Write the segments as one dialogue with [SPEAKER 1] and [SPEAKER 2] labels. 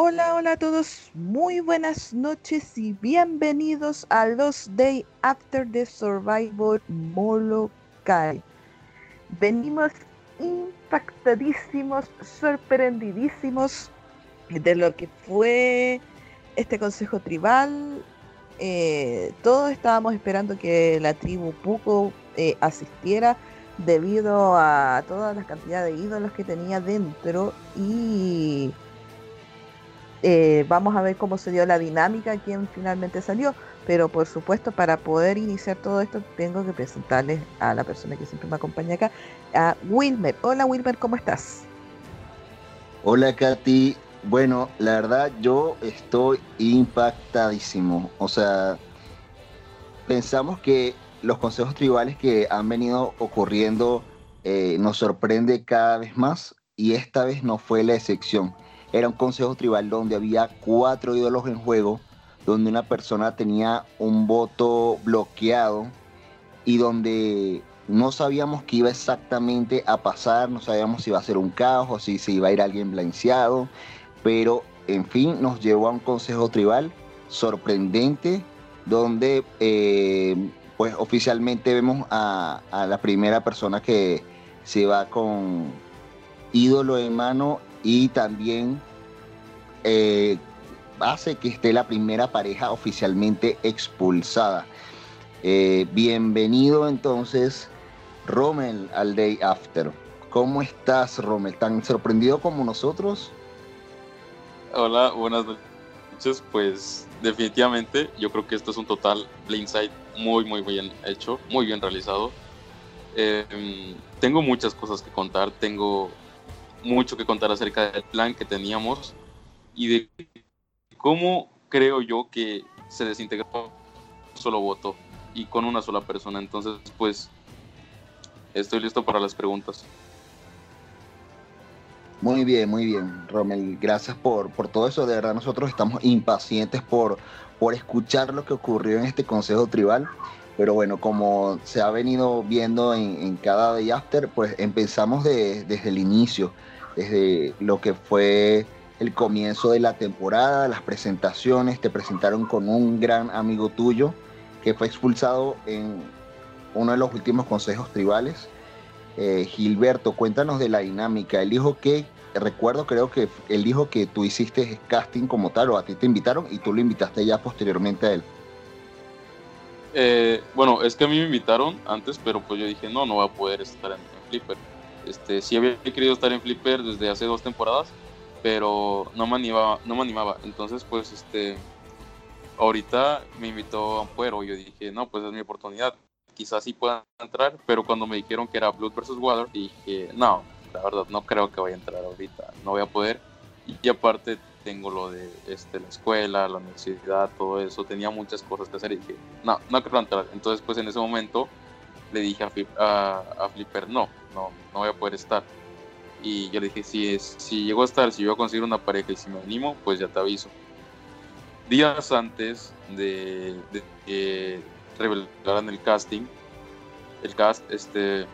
[SPEAKER 1] Hola, hola a todos, muy buenas noches y bienvenidos a los Day After the Survivor Molokai. Venimos impactadísimos, sorprendidísimos de lo que fue este consejo tribal. Eh, todos estábamos esperando que la tribu Puco eh, asistiera debido a toda la cantidad de ídolos que tenía dentro y eh, vamos a ver cómo se dio la dinámica, quién finalmente salió, pero por supuesto para poder iniciar todo esto tengo que presentarles a la persona que siempre me acompaña acá, a Wilmer. Hola Wilmer, ¿cómo estás?
[SPEAKER 2] Hola Katy, bueno, la verdad yo estoy impactadísimo, o sea, pensamos que los consejos tribales que han venido ocurriendo eh, nos sorprende cada vez más y esta vez no fue la excepción era un consejo tribal donde había cuatro ídolos en juego, donde una persona tenía un voto bloqueado y donde no sabíamos qué iba exactamente a pasar, no sabíamos si iba a ser un caos o si se iba a ir alguien blanqueado, pero en fin nos llevó a un consejo tribal sorprendente donde eh, pues oficialmente vemos a, a, la primera persona que se va con ídolo en mano y también eh, hace que esté la primera pareja oficialmente expulsada. Eh, bienvenido entonces, Rommel, al Day After. ¿Cómo estás, Rommel? ¿Tan sorprendido como nosotros?
[SPEAKER 3] Hola, buenas noches. Pues definitivamente yo creo que esto es un total blindside muy, muy bien hecho, muy bien realizado. Em, tengo muchas cosas que contar, tengo mucho que contar acerca del plan que teníamos y de cómo creo yo que se desintegró un solo voto y con una sola persona. Entonces, pues, estoy listo para las preguntas.
[SPEAKER 2] Muy bien, muy bien, Romel. Gracias por, por todo eso. De verdad, nosotros estamos impacientes por, por escuchar lo que ocurrió en este Consejo Tribal. Pero bueno, como se ha venido viendo en, cada Day After, pues empezamos desde el inicio, desde lo que fue el comienzo de la temporada, las presentaciones, te presentaron con un gran amigo tuyo que fue expulsado en uno de los últimos consejos tribales. Eh, Gilberto, cuéntanos de la dinámica. Él dijo que, recuerdo, creo que él dijo que tú hiciste casting como tal, o a ti te invitaron y tú lo invitaste ya posteriormente a él.
[SPEAKER 3] Eh, bueno, es que a mí me invitaron antes, pero pues yo dije, no, no voy a poder estar en, Flipper. Este, sí había querido estar en Flipper desde hace dos temporadas, pero no me animaba, no me animaba. Entonces, pues, este, ahorita me invitó a Ampuero yo dije, no, pues es mi oportunidad. Quizás sí pueda entrar, pero cuando me dijeron que era Blood versus Water, dije, no, la verdad, no creo que vaya a entrar ahorita, no voy a poder. Y aparte tengo lo de este, la escuela, la universidad, todo eso, tenía muchas cosas que hacer y dije, no, no quiero entrar. Entonces, pues en ese momento le dije a, a, Flipper, no, no, no voy a poder estar. Y yo le dije, si, es, si llego a estar, si yo a conseguir una pareja y si me animo, pues ya te aviso. Días antes de, que revelaran el casting, el cast, este,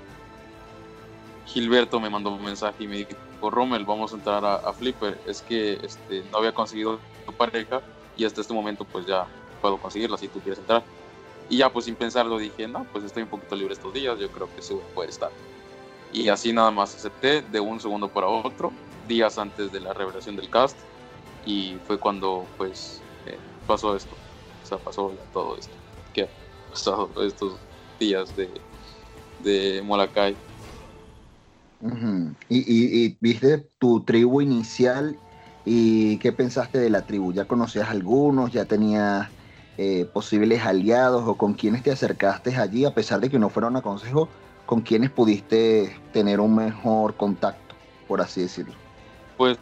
[SPEAKER 3] Gilberto me mandó un mensaje y me dijo, Rommel, vamos a entrar a, Flipper. Es que este, no había conseguido pareja y hasta este momento pues ya puedo conseguirla si tú quieres entrar. Y ya pues sin pensarlo dije, no, pues estoy un poquito libre estos días, yo creo que se puede estar. Y así nada más acepté de un segundo para otro, días antes de la revelación del cast. Y fue cuando pues eh, pasó esto. O sea, pasó todo esto. Que ha pasado estos días de, de Molakai
[SPEAKER 2] y, viste tu tribu inicial y qué pensaste de la tribu. ¿Ya conocías algunos? ¿Ya tenías eh, posibles aliados o con quienes te acercaste allí a pesar de que no fueron a consejo? ¿Con quienes pudiste tener un mejor contacto, por así decirlo?
[SPEAKER 3] Pues,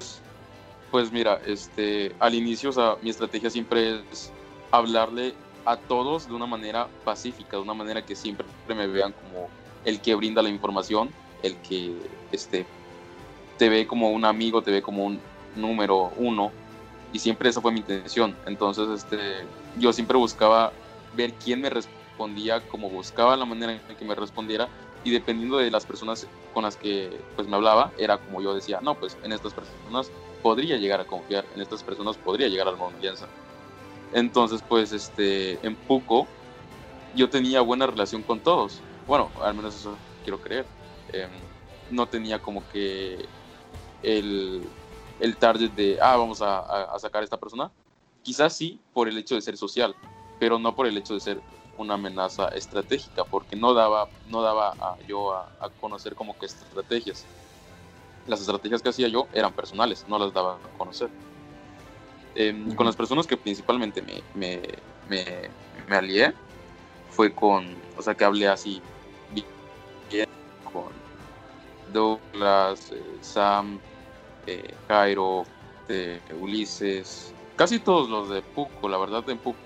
[SPEAKER 3] pues mira, este, al inicio, mi estrategia siempre es hablarle a todos de una manera pacífica, de una manera que siempre me vean como el que brinda la información el que este, te ve como un amigo, te ve como un número uno, y siempre esa fue mi intención. Entonces, este, yo siempre buscaba ver quién me respondía, como buscaba la manera en que me respondiera, y dependiendo de las personas con las que pues me hablaba, era como yo decía, no, pues en estas personas podría llegar a confiar en estas personas, podría llegar a una alianza. Entonces, pues, este, en Puco, yo tenía buena relación con todos. Bueno, al menos eso quiero creer. Em, no tenía como que el, el target de, ah, vamos a, a, sacar a esta persona. Quizás sí por el hecho de ser social, pero no por el hecho de ser una amenaza estratégica, porque no daba, no daba a, yo a, a, conocer como que estrategias. Las estrategias que hacía yo eran personales, no las daba a conocer. Eh, Con las personas que principalmente me, me, me, me, alié fue con, o sea, que hablé así Douglas, eh, Sam, eh, Jairo, de Ulises, casi todos los de Puco, la verdad en Puco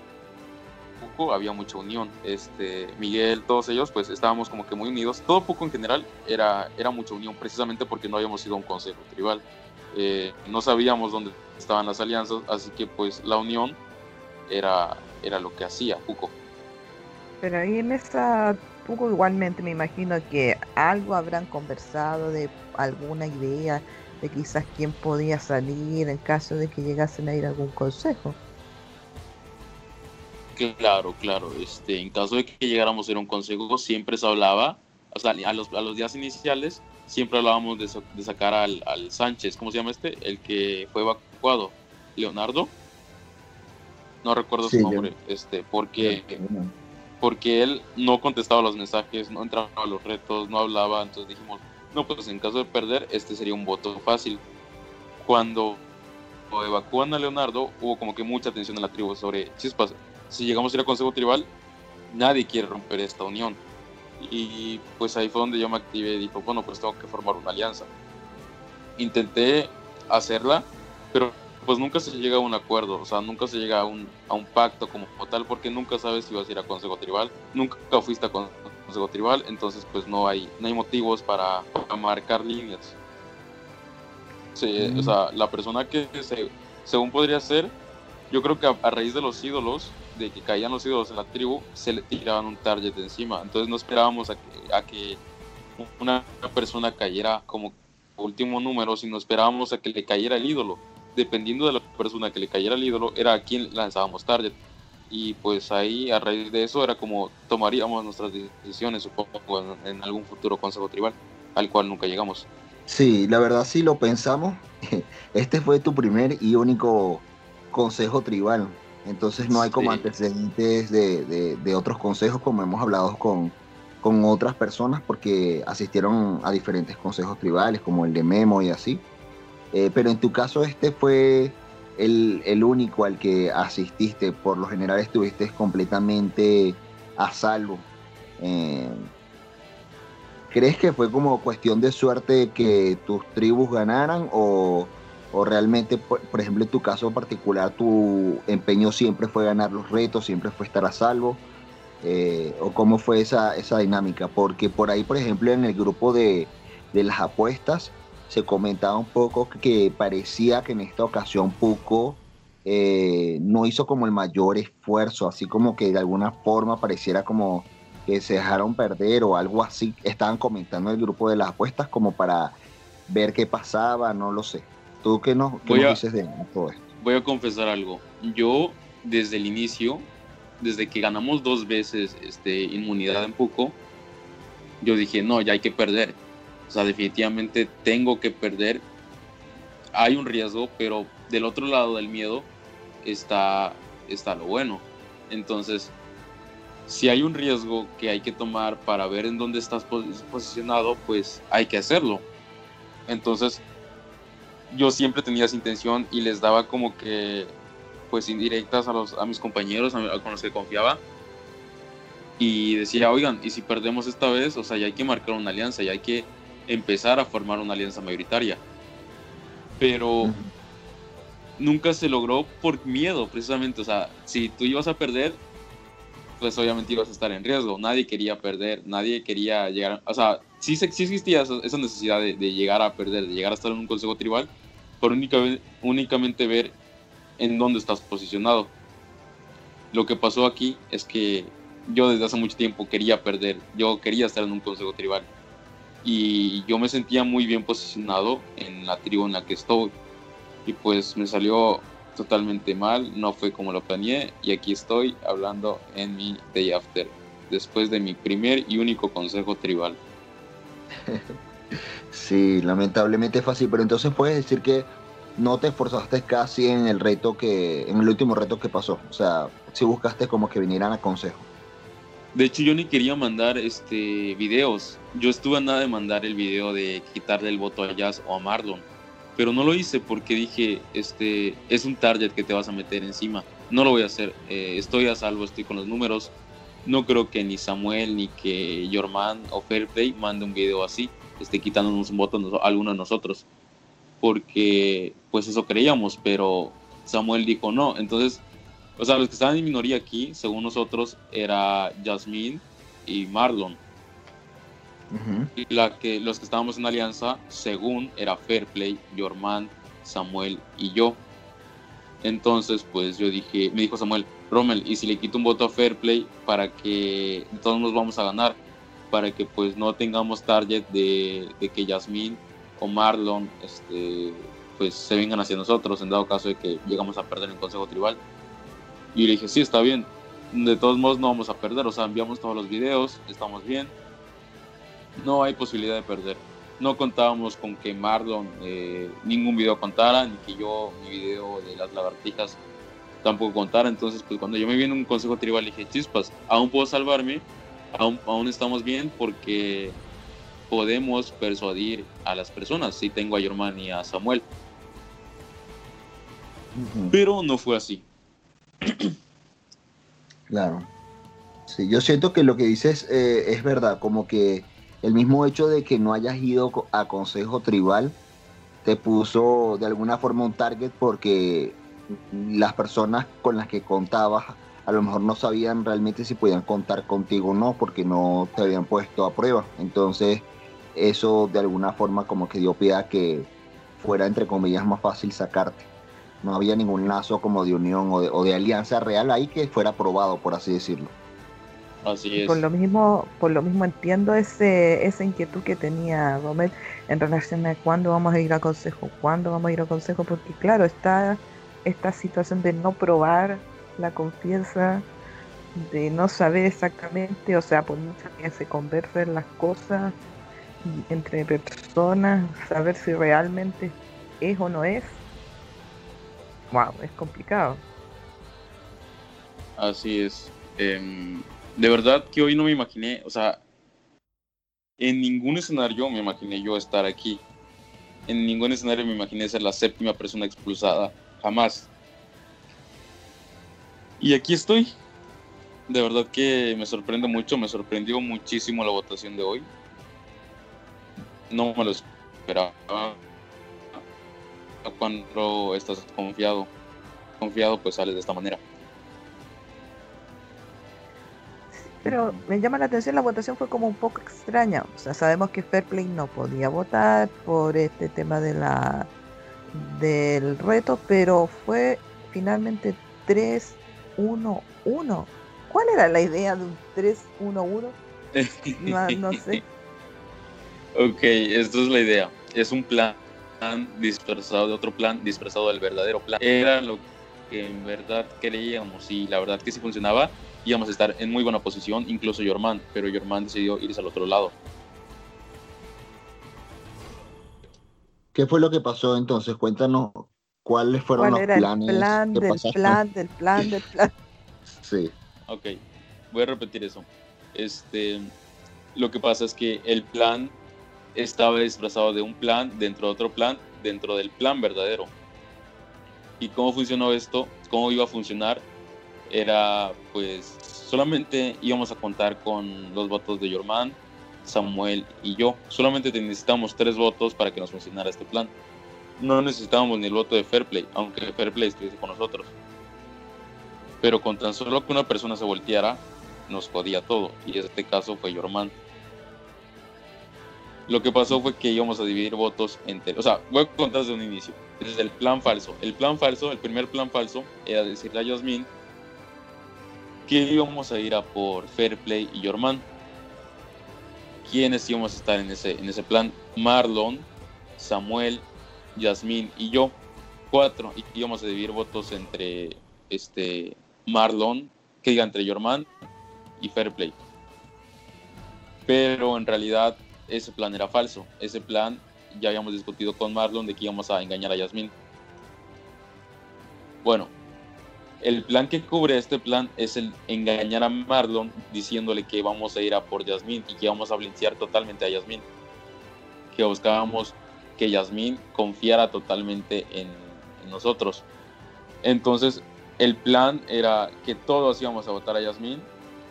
[SPEAKER 3] había mucha unión. Este, Miguel, todos ellos, pues estábamos como que muy unidos. Todo Puco en general era, era mucha unión, precisamente porque no habíamos ido a un consejo tribal. Eh, no sabíamos dónde estaban las alianzas, así que pues la unión era, era lo que hacía Puco.
[SPEAKER 1] Pero ahí en esa Puco igualmente me imagino que algo habrán conversado de alguna idea de quizás quién podía salir en caso de que llegasen a ir a algún consejo.
[SPEAKER 3] Claro, claro. Este, en caso de que llegáramos a ir a un consejo, siempre se hablaba, o sea, a los, a los días iniciales, siempre hablábamos de, de sacar al, al, Sánchez, ¿cómo se llama este? El que fue evacuado, Leonardo. No recuerdo sí, su nombre, yo. este, porque, porque él no contestaba los mensajes, no entraba a los retos, no hablaba, entonces dijimos, no, pues en caso de perder, este sería un voto fácil. Cuando evacúan a Leonardo, hubo como que mucha atención en la tribu sobre chispas. Si llegamos a ir a Consejo Tribal, nadie quiere romper esta unión. Y pues ahí fue donde yo me activé y dijo, bueno, pues tengo que formar una alianza. Intenté hacerla, pero pues nunca se llega a un acuerdo, o sea, nunca se llega a un, a un pacto como tal, porque nunca sabes si vas a ir a Consejo Tribal, nunca fuiste a Consejo Tribal, entonces pues no hay, no hay motivos para, para marcar líneas. Sí, mm. O sea, la persona que se, según podría ser, yo creo que a, a raíz de los ídolos, de que caían los ídolos en la tribu, se le tiraban un target encima. Entonces no esperábamos a que, a que una persona cayera como último número, sino esperábamos a que le cayera el ídolo. Dependiendo de la persona que le cayera el ídolo, era a quien lanzábamos target. Y pues ahí, a raíz de eso, era como tomaríamos nuestras decisiones, supongo, en, algún futuro consejo tribal, al cual nunca llegamos.
[SPEAKER 2] Sí, la verdad sí lo pensamos. Este fue tu primer y único consejo tribal. Entonces no hay como sí. antecedentes de, de, de, otros consejos como hemos hablado con, con otras personas porque asistieron a diferentes consejos tribales como el de Memo y así. Eh, pero en tu caso este fue el, el, único al que asististe. Por lo general estuviste completamente a salvo. Eh, ¿Crees que fue como cuestión de suerte que tus tribus ganaran o o realmente, por, por, ejemplo, en tu caso particular, tu empeño siempre fue ganar los retos, siempre fue estar a salvo, eh, o cómo fue esa, esa dinámica, porque por ahí, por ejemplo, en el grupo de, de las apuestas se comentaba un poco que, parecía que en esta ocasión Puco eh, no hizo como el mayor esfuerzo, así como que de alguna forma pareciera como que se dejaron perder o algo así, estaban comentando en el grupo de las apuestas como para ver qué pasaba, no lo sé. ¿Tú qué nos, qué
[SPEAKER 3] voy
[SPEAKER 2] nos
[SPEAKER 3] a,
[SPEAKER 2] dices de todo esto?
[SPEAKER 3] Voy a confesar algo. Yo, desde el inicio, desde que ganamos dos veces este, inmunidad en Puco, yo dije, no, ya hay que perder. O sea, definitivamente tengo que perder. Hay un riesgo, pero del otro lado del miedo está, está lo bueno. Entonces, si hay un riesgo que hay que tomar para ver en dónde estás posicionado, pues hay que hacerlo. Entonces, yo siempre tenía esa intención y les daba como que, pues, indirectas a, los, a mis compañeros, a, a con los que confiaba. Y decía, oigan, ¿y si perdemos esta vez? O sea, ya hay que marcar una alianza, ya hay que empezar a formar una alianza mayoritaria. Pero uh -huh. nunca se logró por miedo, precisamente. O sea, si tú ibas a perder, pues obviamente ibas a estar en riesgo. Nadie quería perder, nadie quería llegar. O sea, sí, sí existía esa necesidad de, de, llegar a perder, de llegar a estar en un consejo tribal, por únicamente, únicamente ver en dónde estás posicionado. Lo que pasó aquí es que yo desde hace mucho tiempo quería perder, yo quería estar en un consejo tribal y yo me sentía muy bien posicionado en la tribu en la que estoy. y pues me salió totalmente mal, no fue como lo planeé y aquí estoy hablando en mi day after, después de mi primer y único consejo tribal.
[SPEAKER 2] Sí, lamentablemente fue así, pero entonces puedes decir que no te esforzaste casi en el reto que, en el último reto que pasó, o sea, si buscaste como que vinieran a consejo.
[SPEAKER 3] De hecho, yo ni quería mandar este videos. Yo estuve a nada de mandar el video de quitarle el voto a Jazz o a Marlon pero no lo hice porque dije, este, es un target que te vas a meter encima. No lo voy a hacer. Eh, estoy a salvo, estoy con los números. No creo que ni Samuel ni que Yorman o Fairplay mande un video así, esté quitándonos un voto a alguno de nosotros. Porque, pues eso creíamos, pero Samuel dijo no. Entonces, o sea, los que estaban en minoría aquí, según nosotros, era Jasmine y Marlon la que, los que estábamos en alianza, según era Fairplay, Yorman, Samuel y yo. Entonces, pues yo dije, me dijo Samuel, Rommel, ¿y si le quito un voto a Fairplay para que todos nos vamos a ganar? Para que pues no tengamos target de, que Yasmín o Marlon este, pues se vengan hacia nosotros en dado caso de que llegamos a perder el consejo tribal. Y le dije, sí, está bien. De todos modos no vamos a perder, o sea, enviamos todos los videos, estamos bien no hay posibilidad de perder. No contábamos con que Marlon eh, ningún video contara, ni que yo mi video de las lagartijas tampoco contara. Entonces, pues cuando yo me vi en un consejo tribal, dije, chispas, aún puedo salvarme, aún, aún estamos bien porque podemos persuadir a las personas. Si tengo a Germán y a Samuel. Pero no fue así.
[SPEAKER 2] Claro. Sí, yo siento que lo que dices eh, es verdad, como que el mismo hecho de que no hayas ido a consejo tribal te puso de alguna forma un target porque las personas con las que contabas a lo mejor no sabían realmente si podían contar contigo o no porque no te habían puesto a prueba. Entonces eso de alguna forma como que dio pie a que fuera entre comillas más fácil sacarte. No había ningún lazo como de unión o de, o de alianza real ahí que fuera probado, por así decirlo.
[SPEAKER 1] Por lo mismo, por lo mismo entiendo ese, esa inquietud que tenía Romet en relación a cuándo vamos a ir a consejo, cuándo vamos a ir a consejo, porque claro, está esta situación de no probar la confianza, de no saber exactamente, o sea, por mucho que se conversen las cosas entre personas, saber si realmente es o no es. Wow, es complicado.
[SPEAKER 3] Así es. Em, de verdad que hoy no me imaginé, o sea, en ningún escenario me imaginé yo estar aquí. En ningún escenario me imaginé ser la séptima persona expulsada, jamás. Y aquí estoy. De verdad que me sorprende mucho, me sorprendió muchísimo la votación de hoy. No me lo esperaba. Cuando estás confiado, confiado pues sales de esta manera.
[SPEAKER 1] Pero me llama la atención, la votación fue como un poco extraña. O sea, sabemos que Fairplay no podía votar por este tema de la del reto, pero fue finalmente 3-1-1. ¿Cuál era la idea de un 3-1-1? No, no sé.
[SPEAKER 3] Ok, esto es la idea. Es un plan dispersado de otro plan, dispersado del verdadero plan. Era lo que en verdad creíamos y la verdad que sí funcionaba íbamos a estar en muy buena posición, incluso Yorman, pero Yorman decidió irse al otro lado.
[SPEAKER 2] ¿Qué fue lo que pasó entonces? Cuéntanos cuáles fueron los planes.
[SPEAKER 1] El plan del plan del plan del plan.
[SPEAKER 2] Sí.
[SPEAKER 3] Ok, voy a repetir eso. Este, lo que pasa es que el plan estaba disfrazado de un plan dentro de otro plan dentro del plan verdadero. ¿Y cómo funcionó esto? ¿Cómo iba a funcionar? Era pues solamente íbamos a contar con los votos de Yorman, Samuel y yo. Solamente necesitábamos tres votos para que nos funcionara este plan. No necesitábamos ni el voto de Fairplay, aunque Fairplay estuviese con nosotros. Pero con tan solo que una persona se volteara, nos jodía todo. Y en este caso fue Yorman. Lo que pasó fue que íbamos a dividir votos entre... O sea, voy a contar desde un inicio. Desde el plan falso. El plan falso, el primer plan falso, era decirle a Yasmin que íbamos a ir a por Fairplay y Yorman. ¿Quiénes íbamos a estar en ese, en ese plan? Marlon, Samuel, Yasmín y yo. cuatro y íbamos a dividir votos entre este Marlon, que diga entre Jorman y Fairplay. Pero en realidad ese plan era falso. Ese plan ya habíamos discutido con Marlon de que íbamos a engañar a Yasmin. Bueno, el plan que cubre este plan es el engañar a Marlon diciéndole que vamos a ir a por Yasmin y que vamos a blincear totalmente a Yasmin. Que buscábamos que Yasmin confiara totalmente en, nosotros. Entonces, el plan era que todos íbamos a votar a Yasmin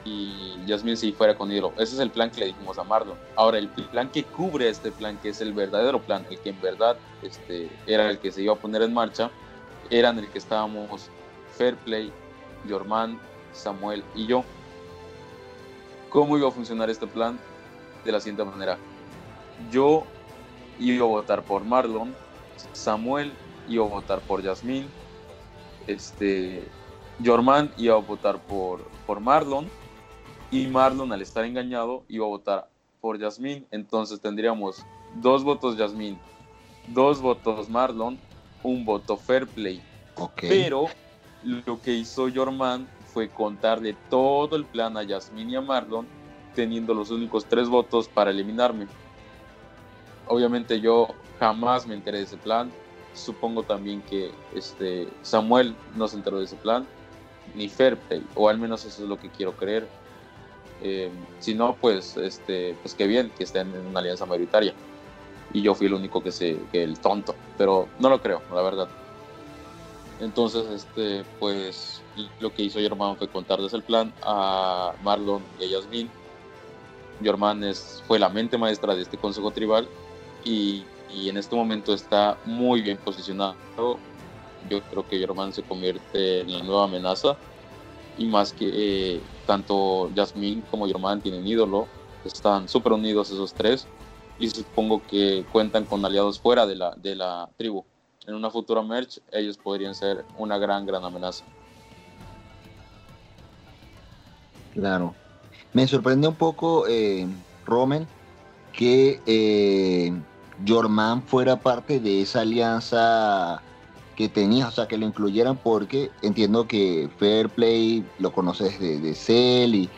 [SPEAKER 3] y Yasmin si fuera con Hidro. Ese es el plan que le dijimos a Marlon. Ahora, el plan que cubre este plan, que es el verdadero plan, el que en verdad este, era el que se iba a poner en marcha, era en el que estábamos Fairplay, Jorman, Samuel y yo. ¿Cómo iba a funcionar este plan? De la siguiente manera. Yo iba a votar por Marlon, Samuel iba a votar por Yasmin, este, Jorman iba a votar por, por Marlon y Marlon al estar engañado iba a votar por Yasmín. Entonces tendríamos dos votos Yasmín, dos votos Marlon, un voto Fairplay. Pero lo que hizo Jorman fue contarle todo el plan a Yasmín y a Marlon, teniendo los únicos tres votos para eliminarme. Obviamente yo jamás me enteré de ese plan. Supongo también que este Samuel no se enteró de ese plan, ni Fairplay, o al menos eso es lo que quiero creer eh, si no, pues, este, pues qué bien que estén en una alianza mayoritaria. Y yo fui el único que se, que el tonto, pero no lo creo, la verdad. Entonces, este, pues, lo que hizo Germán fue contarles el plan a Marlon y a Yasmin. Germán es, fue la mente maestra de este consejo tribal y, y en este momento está muy bien posicionado. Yo creo que Germán se convierte en la nueva amenaza y más que eh, tanto Jasmine como Germán tienen ídolo, están súper unidos esos tres y supongo que cuentan con aliados fuera de la, de la tribu. En una futura merch ellos podrían ser una gran, gran amenaza.
[SPEAKER 2] Claro. Me sorprende un poco, eh, Rommel, que eh, Jorman fuera parte de esa alianza que tenías, o sea, que lo incluyeran porque entiendo que Fairplay lo conoces de, de Cell y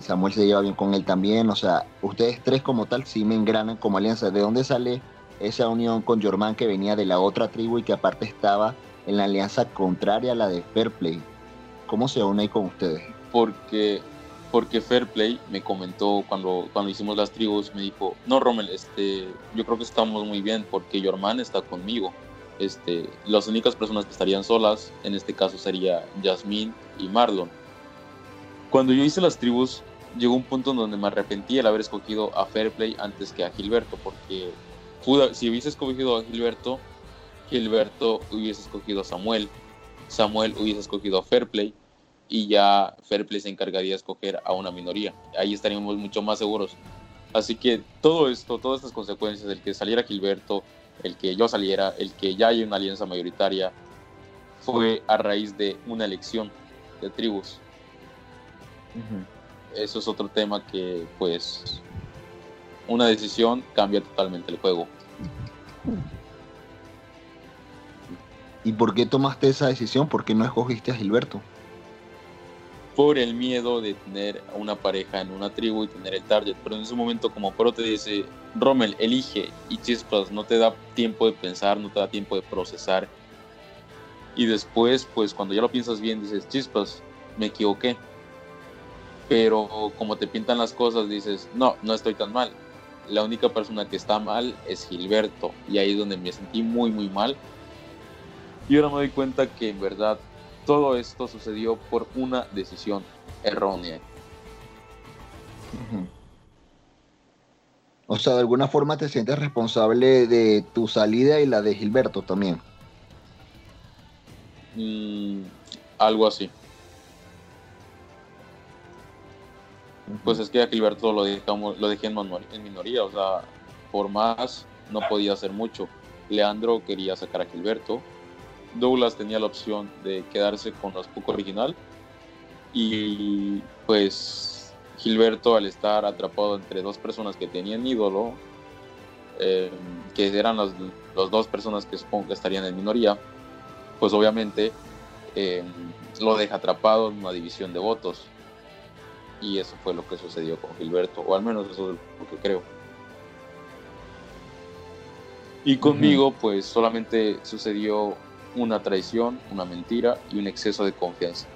[SPEAKER 2] Samuel se lleva bien con él también, o sea, ustedes tres como tal sí me engranan como alianza. ¿De dónde sale esa unión con Jorman que venía de la otra tribu y que aparte estaba en la alianza contraria a la de Fairplay? ¿Cómo se une con ustedes?
[SPEAKER 3] Porque porque Fairplay me comentó cuando, cuando hicimos las tribus, me dijo, no Rommel, este, yo creo que estamos muy bien porque Jorman está conmigo este, las únicas personas que estarían solas, en este caso sería Jasmine y Marlon. Cuando yo hice las tribus, llegó un punto en donde me arrepentí el haber escogido a Fairplay antes que a Gilberto, porque si hubiese escogido a Gilberto, Gilberto hubiese escogido a Samuel, Samuel hubiese escogido a Fairplay y ya Fairplay se encargaría de escoger a una minoría. Ahí estaríamos mucho más seguros. Así que todo esto, todas estas consecuencias, el que saliera Gilberto, el que yo saliera, el que ya haya una alianza mayoritaria, fue a raíz de una elección de tribus. Eso es otro tema que, pues, una decisión cambia totalmente el juego.
[SPEAKER 2] ¿Y por qué tomaste esa decisión? ¿Por qué no escogiste a Gilberto?
[SPEAKER 3] por el miedo de tener a una pareja en una tribu y tener el target. Pero en ese momento, como Pro te dice, Rommel, elige y Chispas no te da tiempo de pensar, no te da tiempo de procesar. Y después, pues cuando ya lo piensas bien, dices, Chispas, me equivoqué. Pero como te pintan las cosas, dices, no, no estoy tan mal. La única persona que está mal es Gilberto. Y ahí es donde me sentí muy, muy mal. Y ahora me doy cuenta que en verdad todo esto sucedió por una decisión errónea.
[SPEAKER 2] O sea, de alguna forma te sientes responsable de tu salida y la de Gilberto también.
[SPEAKER 3] Mm, algo así. Pues es que a Gilberto lo, dejamos, lo dejé en, minoría, o sea, por más no podía hacer mucho. Leandro quería sacar a Gilberto, Douglas tenía la opción de quedarse con las poco original y pues Gilberto al estar atrapado entre dos personas que tenían ídolo, eh, que eran las, dos personas que supongo que estarían en minoría, pues obviamente em, lo deja atrapado en una división de votos. Y eso fue lo que sucedió con Gilberto, o al menos eso es lo que creo. Y conmigo, pues solamente sucedió una traición, una mentira y un exceso de confianza.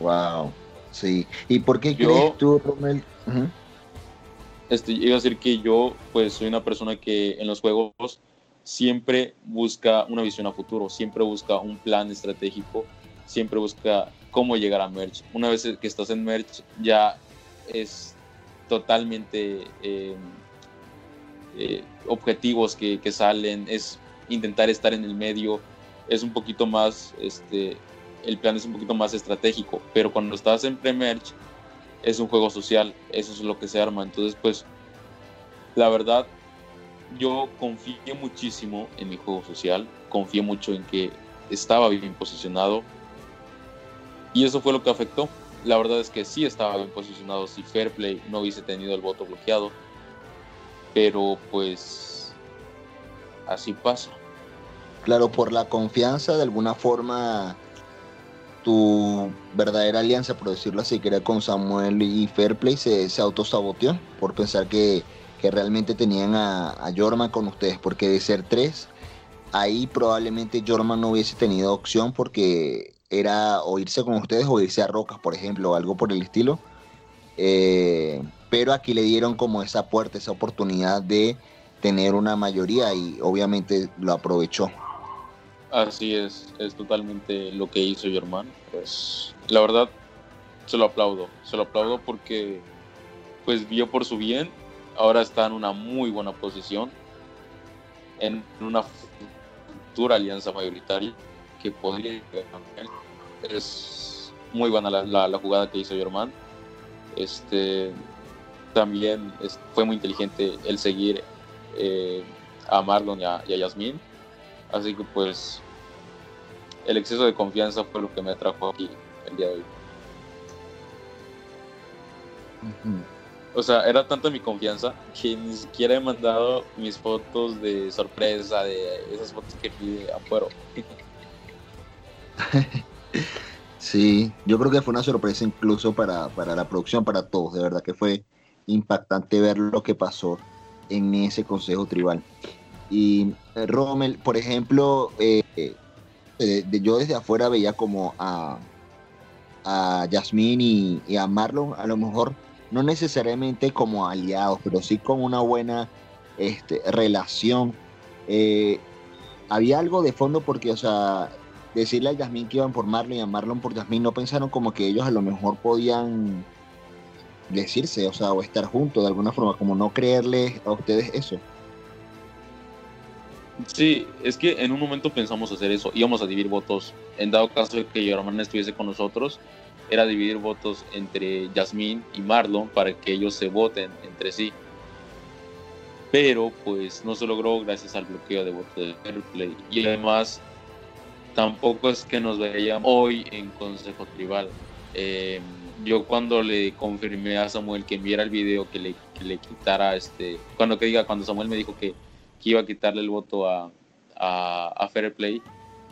[SPEAKER 2] Wow, sí. ¿Y por qué crees tú, Romel?
[SPEAKER 3] este, iba a decir que yo, pues, soy una persona que en los juegos siempre busca una visión a futuro, siempre busca un plan estratégico, siempre busca cómo llegar a Merch. Una vez que estás en Merch, ya es totalmente em, eh, objetivos que, salen, es intentar estar en el medio, es un poquito más, este, el plan es un poquito más estratégico, pero cuando estás en pre-merge es un juego social, eso es lo que se arma, entonces pues la verdad yo confié muchísimo en mi juego social, confié mucho en que estaba bien posicionado y eso fue lo que afectó. La verdad es que sí estaba bien posicionado si Fairplay no hubiese tenido el voto bloqueado pero pues así pasa.
[SPEAKER 2] Claro, por la confianza, de alguna forma, tu verdadera alianza, por decirlo así, que era con Samuel y Fairplay, se, se autosaboteó por pensar que, realmente tenían a, a, Jorman con ustedes, porque de ser tres, ahí probablemente Jorman no hubiese tenido opción porque era o irse con ustedes o irse a Rocas, por ejemplo, o algo por el estilo. Eh, pero aquí le dieron como esa puerta, esa oportunidad de tener una mayoría y obviamente lo aprovechó.
[SPEAKER 3] Así es, es totalmente lo que hizo Germán. Pues la verdad, se lo aplaudo, se lo aplaudo porque pues vio por su bien, ahora está en una muy buena posición, en una futura alianza mayoritaria que podría es muy buena la, la jugada que hizo Germán. Este, también fue muy inteligente el seguir eh, a Marlon y a, Yasmin. Así que pues el exceso de confianza fue lo que me atrajo aquí el día de hoy. O sea, era tanta mi confianza que ni siquiera he mandado mis fotos de sorpresa, de esas fotos que pide afuera.
[SPEAKER 2] Sí, yo creo que fue una sorpresa incluso para, para la producción, para todos, de verdad que fue impactante ver lo que pasó en ese consejo tribal. Y eh, Rommel, por ejemplo, eh, eh, yo desde afuera veía como a, a Yasmín y, a Marlon, a lo mejor no necesariamente como aliados, pero sí con una buena este, relación. había algo de fondo porque, o sea, decirle a Yasmín que iban por Marlon y a Marlon por Yasmín, no pensaron como que ellos a lo mejor podían decirse, o sea, o estar juntos de alguna forma, como no creerles a ustedes eso.
[SPEAKER 3] Sí, es que en un momento pensamos hacer eso, íbamos a dividir votos, en dado caso de que hermana estuviese con nosotros, era dividir votos entre Yasmín y Marlon para que ellos se voten entre sí. Pero pues no se logró gracias al bloqueo de votos de Fairplay. Y además tampoco es que nos veíamos hoy en Consejo Tribal. Eh, yo cuando le confirmé a Samuel que enviara el video, que le, quitara, este, cuando que diga, cuando Samuel me dijo que, iba a quitarle el voto a, a, a, Fair Play,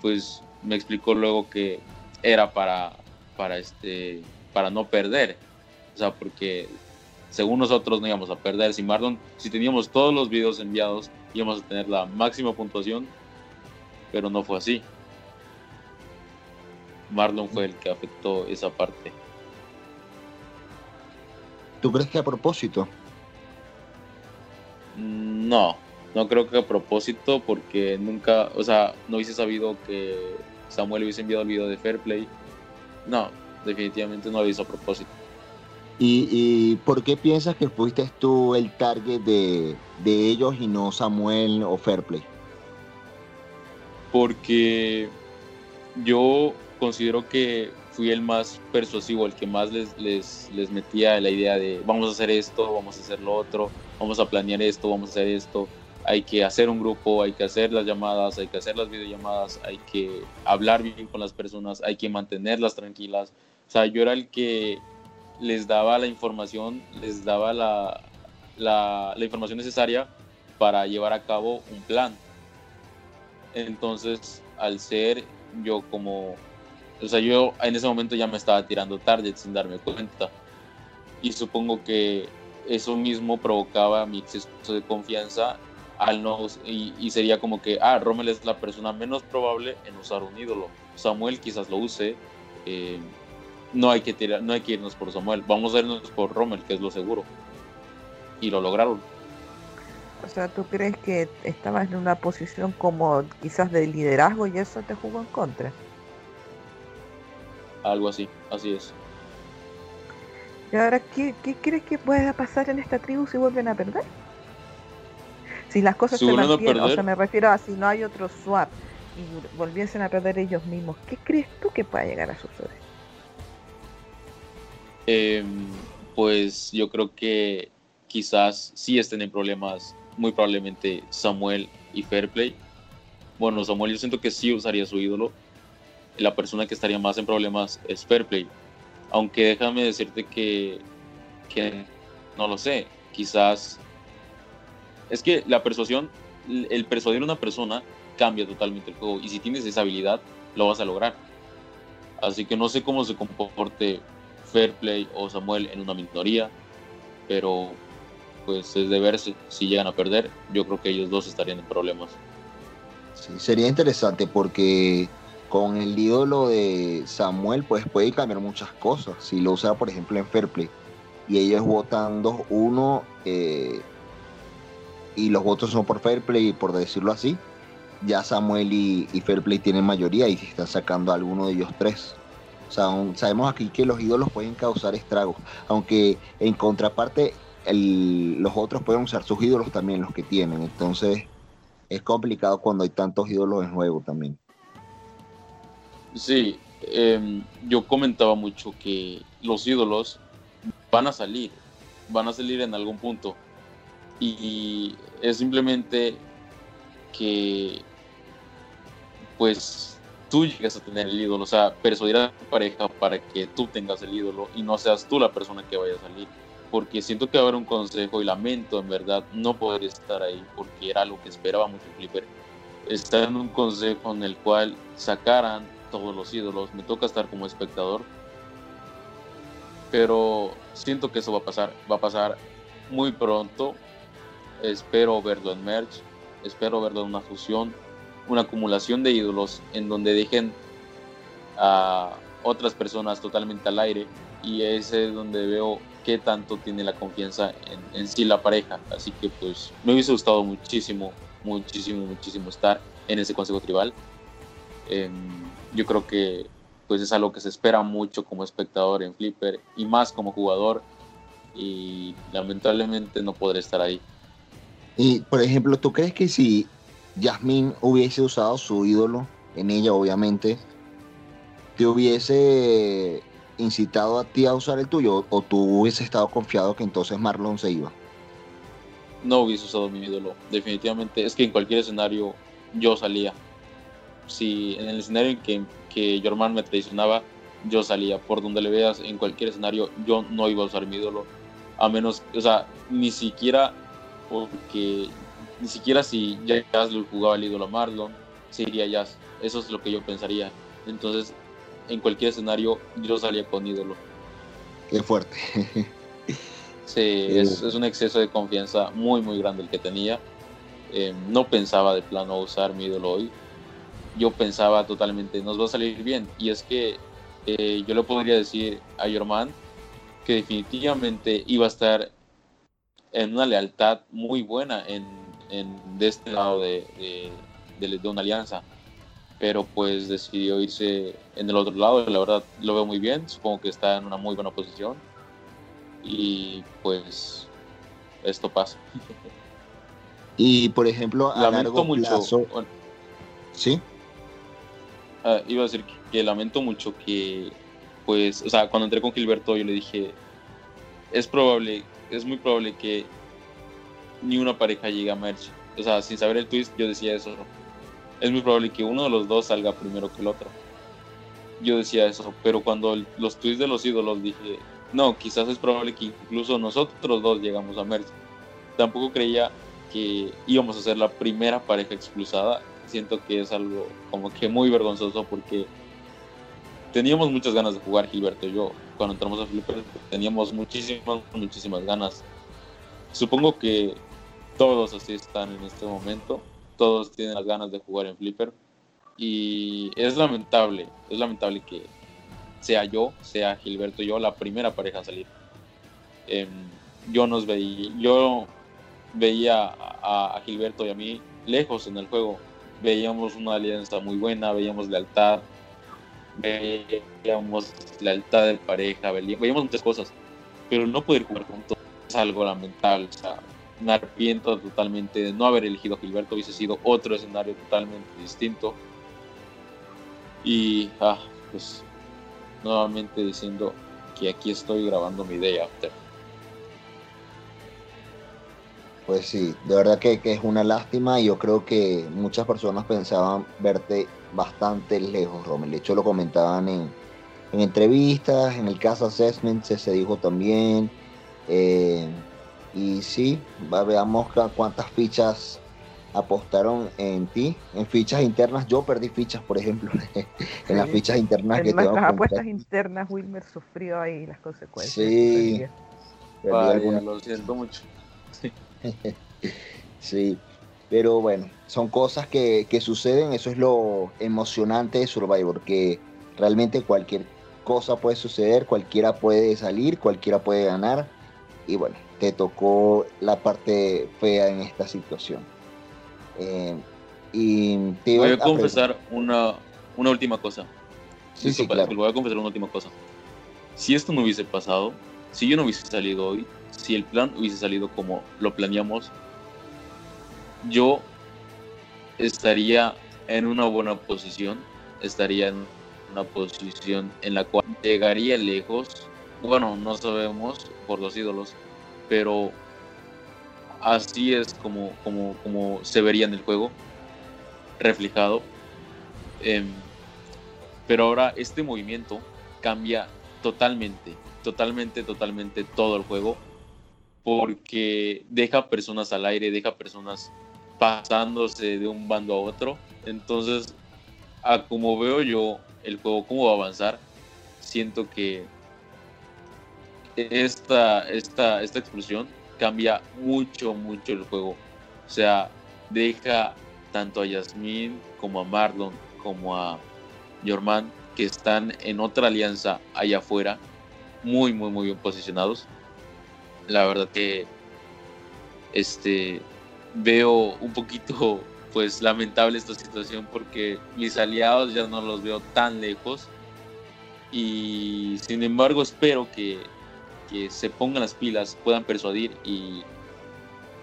[SPEAKER 3] pues me explicó luego que era para, para, este, para no perder. O sea, porque según nosotros no íbamos a perder. Si Marlon, si teníamos todos los videos enviados, íbamos a tener la máxima puntuación, pero no fue así. Marlon fue el que afectó esa parte.
[SPEAKER 2] ¿Tú crees que a propósito?
[SPEAKER 3] No, no creo que a propósito porque nunca, o sea, no hubiese sabido que Samuel hubiese enviado el video de Fairplay. No, definitivamente no lo hizo a propósito.
[SPEAKER 2] ¿Y, por qué piensas que fuiste tú el target de, de ellos y no Samuel o Fairplay?
[SPEAKER 3] Porque yo considero que fui el más persuasivo, el que más les, les, les metía la idea de vamos a hacer esto, vamos a hacer lo otro, vamos a planear esto, vamos a hacer esto, hay que hacer un grupo, hay que hacer las llamadas, hay que hacer las videollamadas, hay que hablar bien con las personas, hay que mantenerlas tranquilas. O sea, yo era el que les daba la información, les daba la, la, la información necesaria para llevar a cabo un plan. Entonces, al ser yo como, o sea, yo en ese momento ya me estaba tirando target sin darme cuenta. Y supongo que eso mismo provocaba mi exceso de confianza al no, y, sería como que, ah, Rommel es la persona menos probable en usar un ídolo. Samuel quizás lo use. Eh, no hay que tirar, no hay que irnos por Samuel, vamos a irnos por Rommel, que es lo seguro. Y lo lograron.
[SPEAKER 1] O sea, ¿tú crees que estabas en una posición como quizás de liderazgo y eso te jugó en contra?
[SPEAKER 3] Algo así, así es.
[SPEAKER 1] ¿Y ahora qué, crees que pueda pasar en esta tribu si vuelven a perder? Si las cosas se mantienen, o sea, me refiero a si no hay otro swap y volviesen a perder ellos mismos, ¿qué crees tú que pueda llegar a suceder?
[SPEAKER 3] Em, pues yo creo que quizás sí estén en problemas muy probablemente Samuel y Fairplay. Bueno, Samuel yo siento que sí usaría su ídolo. La persona que estaría más en problemas es Fairplay. Aunque déjame decirte que, que no lo sé, quizás... Es que la persuasión, el persuadir a una persona cambia totalmente el juego. Y si tienes esa habilidad, lo vas a lograr. Así que no sé cómo se comporte Fairplay o Samuel en una minoría, pero pues es de verse. Si llegan a perder, yo creo que ellos dos estarían en problemas.
[SPEAKER 2] Sí, sería interesante porque con el ídolo de Samuel, pues puede cambiar muchas cosas. Si lo usa, por ejemplo, en Fairplay y ellos votan 2-1 eh, y los votos son por Fairplay, por decirlo así, ya Samuel y, y Fairplay tienen mayoría y están sacando a alguno de ellos tres. O sea, sabemos aquí que los ídolos pueden causar estragos, aunque en contraparte los otros pueden usar sus ídolos también, los que tienen. Entonces es complicado cuando hay tantos ídolos en juego también.
[SPEAKER 3] Sí, em, yo comentaba mucho que los ídolos van a salir, van a salir en algún punto. Y es simplemente que, pues, tú llegas a tener el ídolo, o sea, persuadir a tu pareja para que tú tengas el ídolo y no seas tú la persona que vaya a salir porque siento que va a haber un consejo y lamento en verdad no poder estar ahí porque era lo que esperaba mucho Flipper. Estar en un consejo en el cual sacaran todos los ídolos, me toca estar como espectador, pero siento que eso va a pasar, va a pasar muy pronto. Espero verlo en Merch, espero verlo en una fusión, una acumulación de ídolos en donde dejen a otras personas totalmente al aire y ese es donde veo qué tanto tiene la confianza en, sí la pareja. Así que pues me hubiese gustado muchísimo, muchísimo, muchísimo estar en ese consejo tribal. Em, yo creo que pues es algo que se espera mucho como espectador en Flipper y más como jugador y lamentablemente no podré estar ahí.
[SPEAKER 2] Y por ejemplo, ¿tú crees que si Yasmin hubiese usado su ídolo en ella, obviamente, te hubiese incitado a ti a usar el tuyo o tú hubieses estado confiado que entonces Marlon se iba?
[SPEAKER 3] No hubiese usado mi ídolo, definitivamente. Es que en cualquier escenario yo salía. Si en el escenario en que, que Jorman me traicionaba, yo salía. Por donde le veas, en cualquier escenario, yo no iba a usar mi ídolo. A menos, o sea, ni siquiera porque ni siquiera si Jazz jugaba el ídolo a Marlon, se iría Jazz. Eso es lo que yo pensaría. Entonces, en cualquier escenario yo salía con ídolo.
[SPEAKER 2] Qué fuerte.
[SPEAKER 3] sí, es, un exceso de confianza muy, muy grande el que tenía. Eh, no pensaba de plano usar mi ídolo hoy. Yo pensaba totalmente, nos va a salir bien. Y es que eh, yo le podría decir a Yorman que definitivamente iba a estar en una lealtad muy buena en, de este lado de, de una alianza pero pues decidió irse en el otro lado. La verdad lo veo muy bien, supongo que está en una muy buena posición y pues esto pasa.
[SPEAKER 2] Y por ejemplo,
[SPEAKER 3] a lamento mucho.
[SPEAKER 2] ¿Sí?
[SPEAKER 3] Ah, iba a decir que, lamento mucho que, pues, o sea, cuando entré con Gilberto, yo le dije: es probable, es muy probable que ni una pareja llegue a Merch. O sea, sin saber el twist, yo decía eso es muy probable que uno de los dos salga primero que el otro. Yo decía eso, pero cuando los tweets de los ídolos dije, no, quizás es probable que incluso nosotros dos llegamos a Mercy. Tampoco creía que íbamos a ser la primera pareja expulsada siento que es algo como que muy vergonzoso porque teníamos muchas ganas de jugar Gilberto y yo. Cuando entramos a Flipper teníamos muchísimas, muchísimas ganas. Supongo que todos así están en este momento. Todos tienen las ganas de jugar en Flipper. Y es lamentable, es lamentable que sea yo, sea Gilberto y yo la primera pareja a salir. Em, yo nos veía, yo veía a, a, Gilberto y a mí lejos en el juego. Veíamos una alianza muy buena, veíamos lealtad, veíamos lealtad de pareja, veíamos muchas cosas, pero no poder jugar juntos es algo lamentable. O sea, me arrepiento totalmente de no haber elegido a Gilberto, hubiese sido otro escenario totalmente distinto. Y, ah, pues, nuevamente diciendo que aquí estoy grabando mi Day After.
[SPEAKER 2] Pues sí, de verdad que, que, es una lástima y yo creo que muchas personas pensaban verte bastante lejos, Romel. De hecho, lo comentaban en, en entrevistas, en el caso Assessment se, se dijo también. Eh, y sí, va, veamos cuántas fichas apostaron en ti, en fichas internas. Yo perdí fichas, por ejemplo, en las fichas internas
[SPEAKER 1] en
[SPEAKER 2] que
[SPEAKER 1] nuestras apuestas internas, Wilmer sufrió ahí las consecuencias.
[SPEAKER 2] Sí,
[SPEAKER 3] Vaya, lo siento mucho.
[SPEAKER 2] sí, pero bueno, son cosas que, que, suceden, eso es lo emocionante de Survivor, que realmente cualquier cosa puede suceder, cualquiera puede salir, cualquiera puede ganar, y bueno, te tocó la parte fea en esta situación. Eh, y te
[SPEAKER 3] voy a confesar una, una última cosa.
[SPEAKER 2] Sí, sí, claro.
[SPEAKER 3] Voy a confesar una última cosa. Si esto no hubiese pasado, si yo no hubiese salido hoy, si el plan hubiese salido como lo planeamos, yo estaría en una buena posición, estaría en una posición en la cual llegaría lejos. Bueno, no sabemos por los ídolos, pero así es como, como, como se vería en el juego reflejado. Eh, pero ahora este movimiento cambia totalmente, totalmente, totalmente todo el juego porque deja personas al aire, deja personas pasándose de un bando a otro. Entonces, a como veo yo el juego, cómo va a avanzar, siento que esta, esta, esta explosión cambia mucho, mucho el juego. O sea, deja tanto a Yasmin como a Marlon como a Jorman que están en otra alianza allá afuera, muy, muy, muy bien posicionados la verdad que este veo un poquito pues lamentable esta situación porque mis aliados ya no los veo tan lejos y sin embargo espero que, que se pongan las pilas, puedan persuadir y,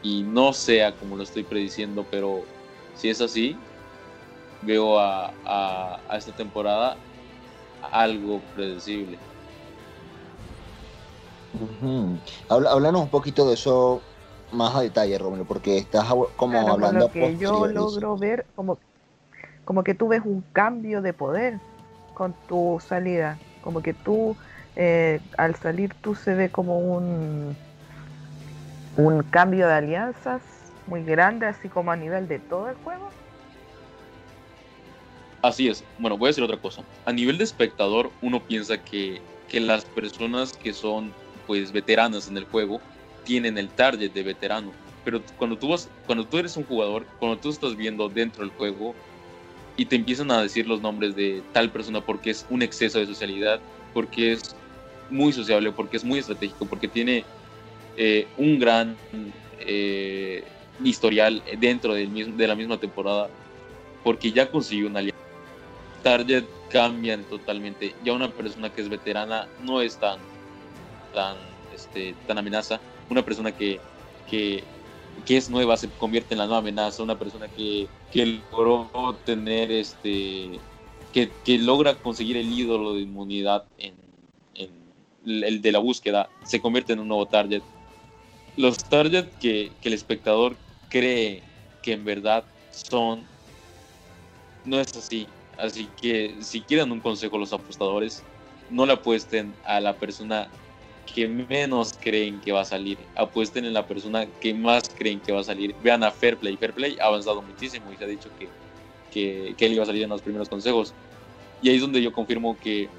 [SPEAKER 3] y, no sea como lo estoy prediciendo, pero si es así, veo a, a, a esta temporada algo predecible.
[SPEAKER 2] Háblanos un poquito de eso más a detalle, Romero, porque estás como hablando.
[SPEAKER 1] Lo que yo logro ver, como, como que tú ves un cambio de poder con tu salida, como que tú eh, al salir tú se ve como un un cambio de alianzas muy grande, así como a nivel de todo el juego.
[SPEAKER 3] Así es. Bueno, voy a decir otra cosa. A nivel de espectador, uno piensa que, que las personas que son pues veteranas en el juego tienen el target de veterano. Pero cuando tú, vas, cuando tú eres un jugador, cuando tú estás viendo dentro del juego y te empiezan a decir los nombres de tal persona porque es un exceso de socialidad, porque es muy sociable, porque es muy estratégico, porque tiene eh, un gran eh, historial dentro del mismo, de la misma temporada, porque ya consiguió una alianza. Target cambian totalmente. Ya una persona que es veterana no es tan tan, este, tan amenaza, una persona que, que, que, es nueva se convierte en la nueva amenaza, una persona que, que logró tener este que, que, logra conseguir el ídolo de inmunidad en, en, el de la búsqueda, se convierte en un nuevo target. Los targets que, que el espectador cree que en verdad son, no es así. Así que si quieren un consejo los apostadores, no le apuesten a la persona que menos creen que va a salir. Apuesten en la persona que más creen que va a salir. Vean a Fairplay. Fairplay ha avanzado muchísimo y se ha dicho que, que, que él iba a salir en los primeros consejos. Y ahí es donde yo confirmo que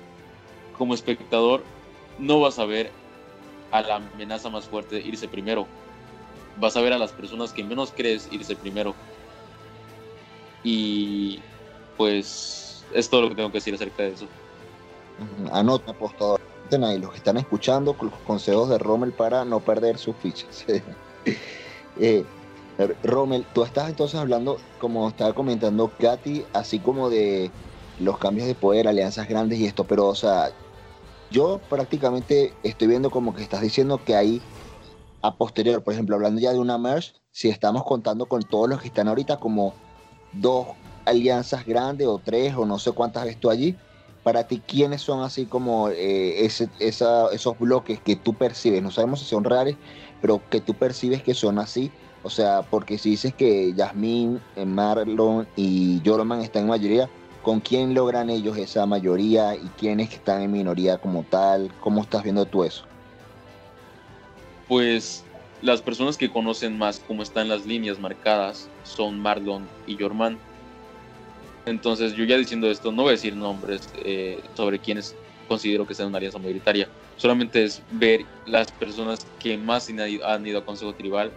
[SPEAKER 3] como espectador no vas a ver a la amenaza más fuerte irse primero. Vas a ver a las personas que menos crees irse primero. Y pues es todo lo que tengo que decir acerca de eso.
[SPEAKER 2] Anota, apostador. Y los que están escuchando los consejos de Rommel para no perder sus fichas. eh, Rommel, tú estás entonces hablando, como estaba comentando Katy, así como de los cambios de poder, alianzas grandes y esto, pero o sea, yo prácticamente estoy viendo como que estás diciendo que hay a posterior, por ejemplo, hablando ya de una merge, si estamos contando con todos los que están ahorita como dos alianzas grandes o tres o no sé cuántas ves tú allí, para ti, ¿quiénes son así como eh, esos bloques que tú percibes? No sabemos si son reales, pero que tú percibes que son así. O sea, porque si dices que Yasmín, eh, Marlon y Joloman están en mayoría, ¿con quién logran ellos esa mayoría y quiénes están en minoría como tal? ¿Cómo estás viendo tú eso?
[SPEAKER 3] Pues las personas que conocen más cómo están las líneas marcadas son Marlon y Jorman entonces, yo ya diciendo esto, no voy a decir nombres eh, sobre quienes considero que sean una alianza mayoritaria. Solamente es ver las personas que más han ido a Consejo Tribal,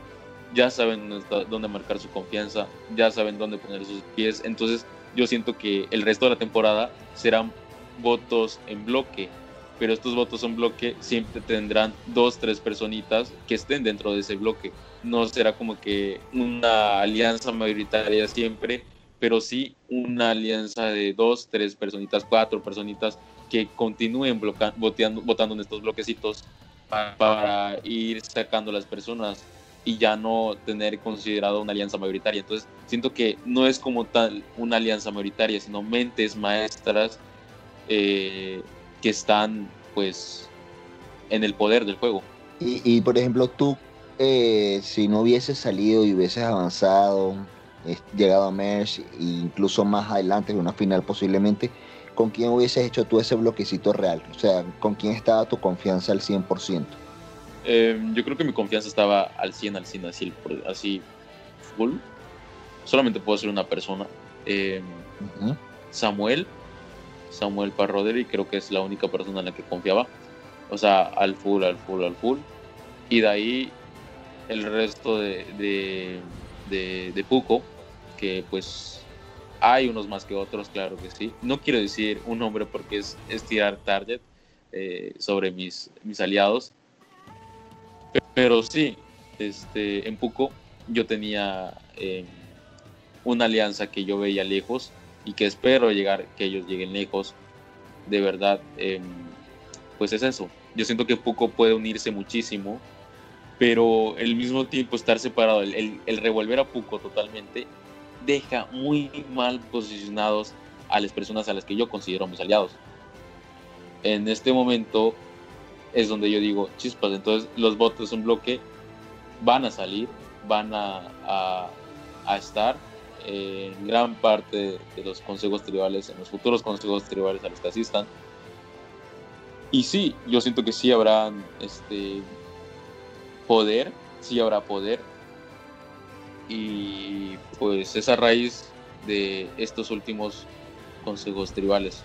[SPEAKER 3] ya saben dónde marcar su confianza, ya saben dónde poner sus pies. Entonces, yo siento que el resto de la temporada serán votos en bloque, pero estos votos en bloque siempre tendrán dos, tres personitas que estén dentro de ese bloque. No será como que una alianza mayoritaria siempre, pero sí una alianza de dos, tres personitas, cuatro personitas que continúen votando en estos bloquecitos para, ir sacando las personas y ya no tener considerado una alianza mayoritaria. Entonces, siento que no es como tal una alianza mayoritaria, sino mentes maestras eh, que están, pues, en el poder del juego.
[SPEAKER 2] Y, por ejemplo, tú, eh, si no hubieses salido y hubieses avanzado, llegado a Merch e incluso más adelante de una final posiblemente, ¿con quién hubieses hecho tú ese bloquecito real? O sea, ¿con quién estaba tu confianza al 100%?
[SPEAKER 3] Em, yo creo que mi confianza estaba al 100, al 100, así, así full. Solamente puedo ser una persona. Em, Samuel, Samuel Parroderi, creo que es la única persona en la que confiaba. O sea, al full, al full, al full. Y de ahí el resto de, de, de, de Puco, que pues hay unos más que otros, claro que sí. No quiero decir un nombre porque es, es tirar target eh, sobre mis, mis aliados. Pero sí, este, en Puco yo tenía em, una alianza que yo veía lejos y que espero llegar, que ellos lleguen lejos. De verdad, em, pues es eso. Yo siento que Puco puede unirse muchísimo pero el mismo tiempo estar separado, el, el, revolver a Puco totalmente, deja muy mal posicionados a las personas a las que yo considero mis aliados. En este momento es donde yo digo, chispas, entonces los votos en bloque van a salir, van a, a, a estar en gran parte de los consejos tribales, en los futuros consejos tribales a los que asistan. Y sí, yo siento que sí habrán este, poder, sí habrá poder. Y pues esa raíz de estos últimos consejos tribales.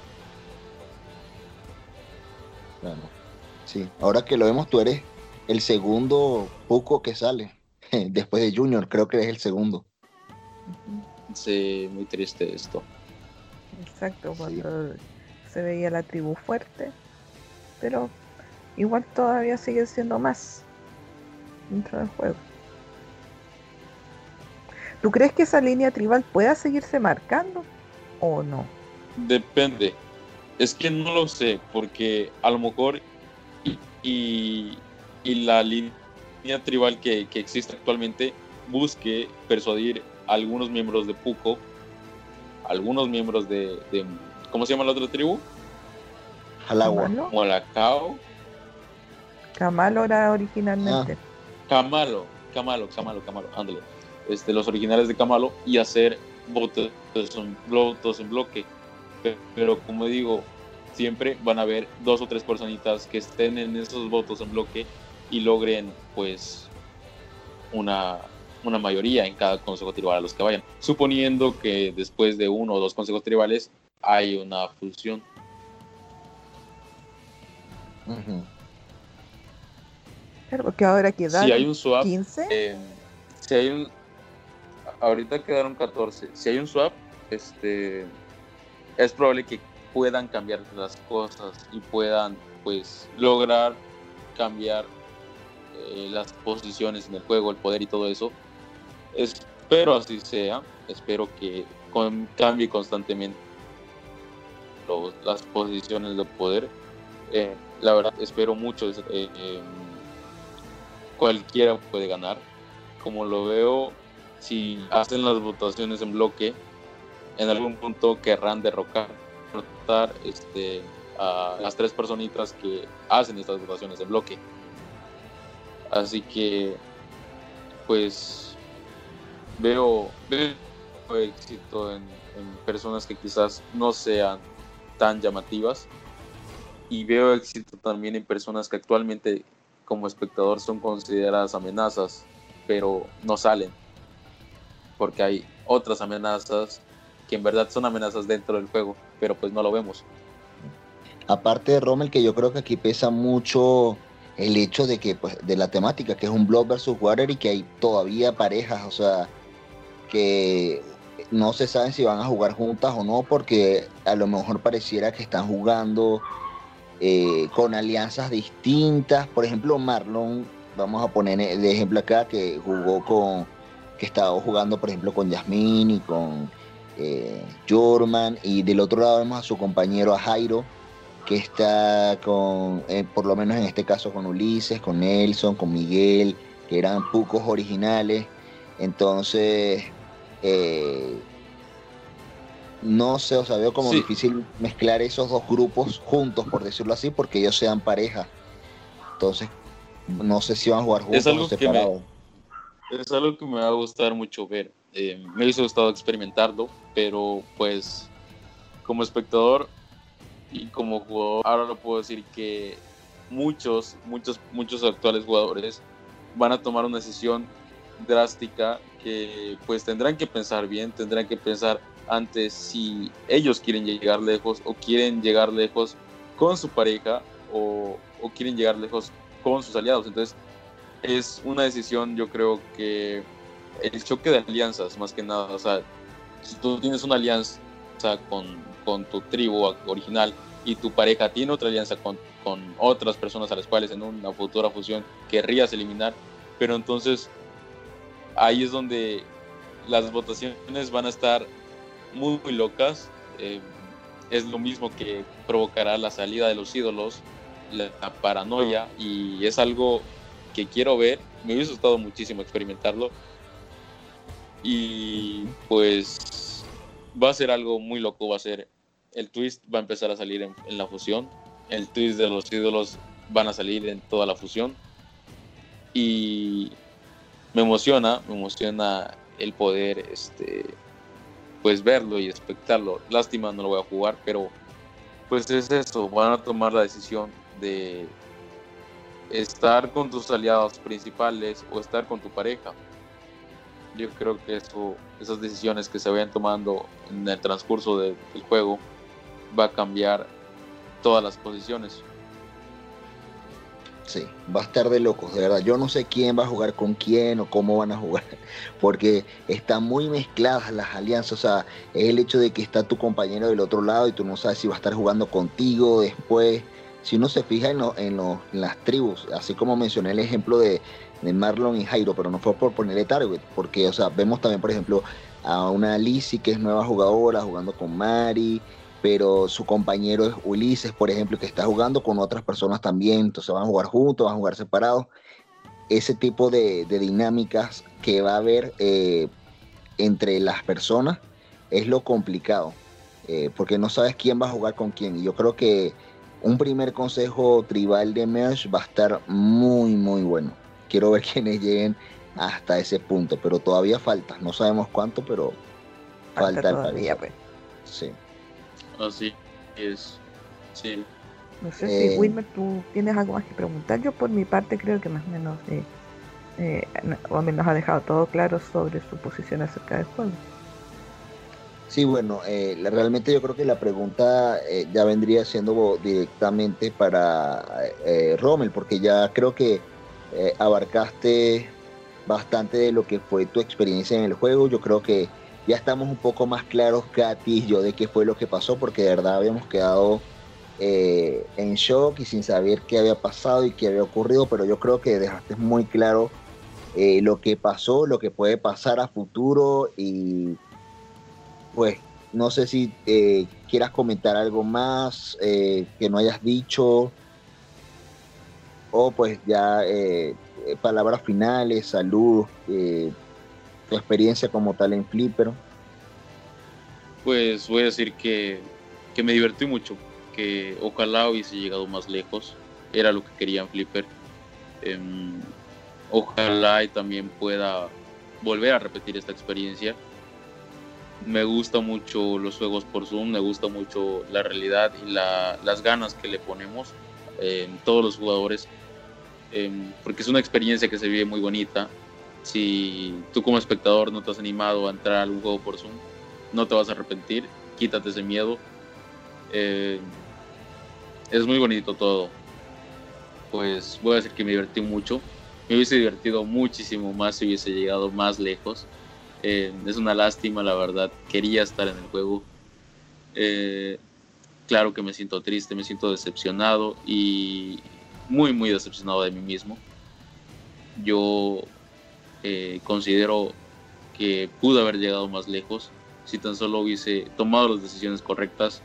[SPEAKER 2] Claro. Sí, ahora que lo vemos, tú eres el segundo poco que sale. Después de Junior, creo que eres el segundo.
[SPEAKER 3] Sí, muy triste esto.
[SPEAKER 1] Exacto, cuando se veía la tribu fuerte, pero igual todavía sigue siendo más dentro del juego. ¿Tú crees que esa línea tribal pueda seguirse marcando o no?
[SPEAKER 3] Depende. Es que no lo sé, porque a lo mejor y, la línea tribal que, existe actualmente busque persuadir a algunos miembros de Puco, algunos miembros de, ¿cómo se llama la otra tribu?
[SPEAKER 2] Jalagua.
[SPEAKER 3] Molacao.
[SPEAKER 1] Camalo era originalmente. Ah.
[SPEAKER 3] Camalo, Camalo, Camalo, Camalo, ándale. Este, los originales de Camalo y hacer votos, votos en bloque. Pero como digo, siempre van a haber dos o tres personitas que estén en esos votos en bloque y logren pues una una mayoría en cada consejo tribal a los que vayan, suponiendo que después de uno o dos consejos tribales hay una fusión.
[SPEAKER 1] Claro, porque ahora quedan
[SPEAKER 3] si hay un swap,
[SPEAKER 1] 15.
[SPEAKER 3] eh, si hay un, ahorita quedaron 14. Si hay un swap, este, es probable que puedan cambiar las cosas y puedan, pues, lograr cambiar eh, las posiciones en el juego, el poder y todo eso. Espero así sea. Espero que cambie constantemente las posiciones de poder. Eh, la verdad, espero mucho. eh, eh, cualquiera puede ganar. Como lo veo, si hacen las votaciones en bloque, en algún punto querrán derrocar este, a las tres personitas que hacen estas votaciones en bloque. Así que, pues, veo, éxito en personas que quizás no sean tan llamativas y veo éxito también en personas que actualmente como espectador son consideradas amenazas, pero no salen, porque hay otras amenazas que en verdad son amenazas dentro del juego, pero pues no lo vemos.
[SPEAKER 2] Aparte de Rommel, que yo creo que aquí pesa mucho el hecho de que, pues, de la temática, que es un Blood versus Water y que hay todavía parejas, o sea, que no se saben si van a jugar juntas o no, porque a lo mejor pareciera que están jugando eh, con alianzas distintas. Por ejemplo, Marlon, vamos a poner de ejemplo acá, que jugó con, que estaba jugando, por ejemplo, con Yasmín y con eh, Jorman, y del otro lado vemos a su compañero, a Jairo, que está con, eh, por lo menos en este caso, con Ulises, con Nelson, con Miguel, que eran pucos originales. Entonces, eh, no sé, o sea, veo como
[SPEAKER 3] Sí.
[SPEAKER 2] difícil mezclar esos dos grupos juntos, por decirlo así, porque ellos sean pareja. Entonces, no sé si van a jugar juntos
[SPEAKER 3] algo
[SPEAKER 2] o
[SPEAKER 3] que me-
[SPEAKER 2] separados.
[SPEAKER 3] Es algo que me va a gustar mucho ver. Eh, me hubiese gustado experimentarlo, pero pues como espectador y como jugador, ahora lo puedo decir que muchos, muchos, muchos actuales jugadores van a tomar una decisión drástica que pues tendrán que pensar bien, tendrán que pensar antes si ellos quieren llegar lejos o quieren llegar lejos con su pareja o, o quieren llegar lejos con sus aliados. Entonces es una decisión, yo creo que el choque de alianzas, más que nada, o sea, si tú tienes una alianza con, con tu tribu original y tu pareja tiene otra alianza con, con otras personas a las cuales en una futura fusión querrías eliminar, pero entonces ahí es donde las votaciones van a estar muy, muy locas. eh, es lo mismo que provocará la salida de los ídolos, la, la paranoia, y es algo que quiero ver. Me hubiese gustado muchísimo experimentarlo. Y pues va a ser algo muy loco, va a ser el twist va a empezar a salir en, la fusión, el twist de los ídolos van a salir en toda la fusión y me emociona, me emociona el poder este pues verlo y espectarlo. Lástima no lo voy a jugar, pero pues es eso, van a tomar la decisión de estar con tus aliados principales o estar con tu pareja. Yo creo que eso, esas decisiones que se vayan tomando en el transcurso de- del juego va a cambiar todas las posiciones.
[SPEAKER 2] Sí, va a estar de locos, de verdad. Yo no sé quién va a jugar con quién o cómo van a jugar, porque están muy mezcladas las alianzas. O sea, es el hecho de que está tu compañero del otro lado y tú no sabes si va a estar jugando contigo después. Si uno se fija en, lo- en, lo- las tribus, así como mencioné el ejemplo de, de Marlon y Jairo, pero no fue por ponerle target, porque, o sea, vemos también, por ejemplo, a una Lizzie que es nueva jugadora jugando con Mari, pero su compañero es Ulises, por ejemplo, que está jugando con otras personas también, entonces van a jugar juntos, van a jugar separados. Ese tipo de, de dinámicas que va a haber eh, entre las personas es lo complicado, eh, porque no sabes quién va a jugar con quién. Y yo creo que un primer consejo tribal de Merge va a estar muy, muy bueno. Quiero ver quiénes lleguen hasta ese punto, pero todavía falta, no sabemos cuánto, pero falta,
[SPEAKER 1] Falta
[SPEAKER 2] al
[SPEAKER 1] todavía, pues.
[SPEAKER 2] Sí.
[SPEAKER 3] Así es. Sí.
[SPEAKER 1] No sé
[SPEAKER 2] Eh,
[SPEAKER 1] si Wilmer, tú tienes algo más que preguntar. Yo por mi parte creo que más o menos eh, eh, nos ha dejado todo claro sobre su posición acerca del juego.
[SPEAKER 2] Sí, bueno, eh, realmente yo creo que la pregunta eh, ya vendría siendo directamente para eh, Rommel, porque ya creo que abarcaste bastante de lo que fue tu experiencia en el juego. Yo creo que ya estamos un poco más claros, Katy y yo, de qué fue lo que pasó, porque de verdad habíamos quedado en shock y sin saber qué había pasado y qué había ocurrido, pero yo creo que dejaste muy claro lo que pasó, lo que puede pasar a futuro y pues no sé si eh, quieras comentar algo más eh, que no hayas dicho o pues ya eh, palabras finales, salud, tu experiencia como tal en Flipper.
[SPEAKER 3] Pues voy a decir que, que me divertí mucho, que ojalá hubiese llegado más lejos, era lo que quería en Flipper. Em, ojalá y también pueda volver a repetir esta experiencia me gusta mucho los juegos por Zoom, me gusta mucho la realidad y las ganas que le ponemos en todos los jugadores, em, porque es una experiencia que se vive muy bonita. Si tú como espectador no te has animado a entrar a algún juego por Zoom, no te vas a arrepentir, quítate ese miedo. Em, es muy bonito todo. Pues voy a decir que me divertí mucho. Me hubiese divertido muchísimo más si hubiese llegado más lejos. Eh, es una lástima, la verdad. Quería estar en el juego. Eh, claro que me siento triste, me siento decepcionado y muy, muy decepcionado de mí mismo. Yo eh, considero que pude haber llegado más lejos si tan solo hubiese tomado las decisiones correctas.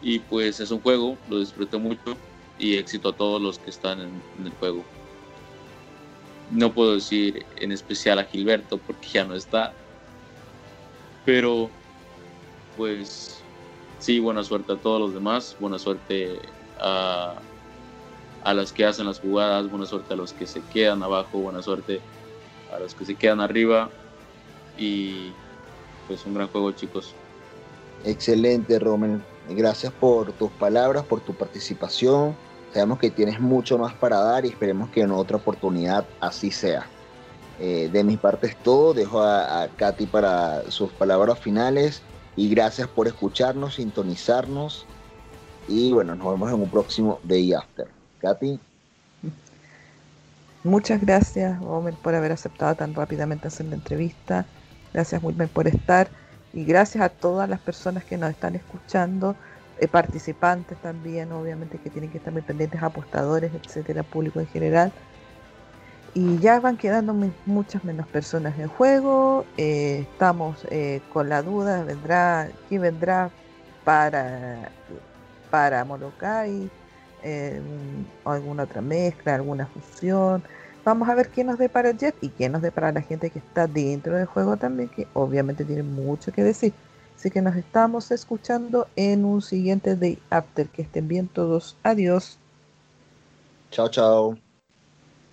[SPEAKER 3] Y pues es un juego, lo disfruté mucho y éxito a todos los que están en el juego. No puedo decir en especial a Gilberto porque ya no está. Pero, pues, sí, buena suerte a todos los demás. Buena suerte a, a los que hacen las jugadas. Buena suerte a los que se quedan abajo. Buena suerte a los que se quedan arriba. Y, pues, un gran juego, chicos.
[SPEAKER 2] Excelente, Roman. Gracias por tus palabras, por tu participación Sabemos que tienes mucho más para dar y esperemos que en otra oportunidad así sea. Eh, de mi parte es todo. Dejo a, Katy para sus palabras finales y gracias por escucharnos, sintonizarnos. Y bueno, nos vemos en un próximo Day After. Katy.
[SPEAKER 1] Muchas gracias, Homer, por haber aceptado tan rápidamente hacer la entrevista. Gracias, Wilmer, por estar. Y gracias a todas las personas que nos están escuchando. Eh, participantes también, obviamente que tienen que estar muy pendientes, apostadores, etcétera, público en general. Y ya van quedando muchas menos personas en juego. Eh, estamos eh, con la duda, vendrá, quién vendrá para, para Molokai, alguna otra mezcla, alguna fusión. Vamos a ver qué nos depara Jeff y qué nos depara la gente que está dentro del juego también, que obviamente tiene mucho que decir. Así que nos estamos escuchando en un siguiente Day After. Que estén bien todos. Adiós.
[SPEAKER 2] Chao, chao.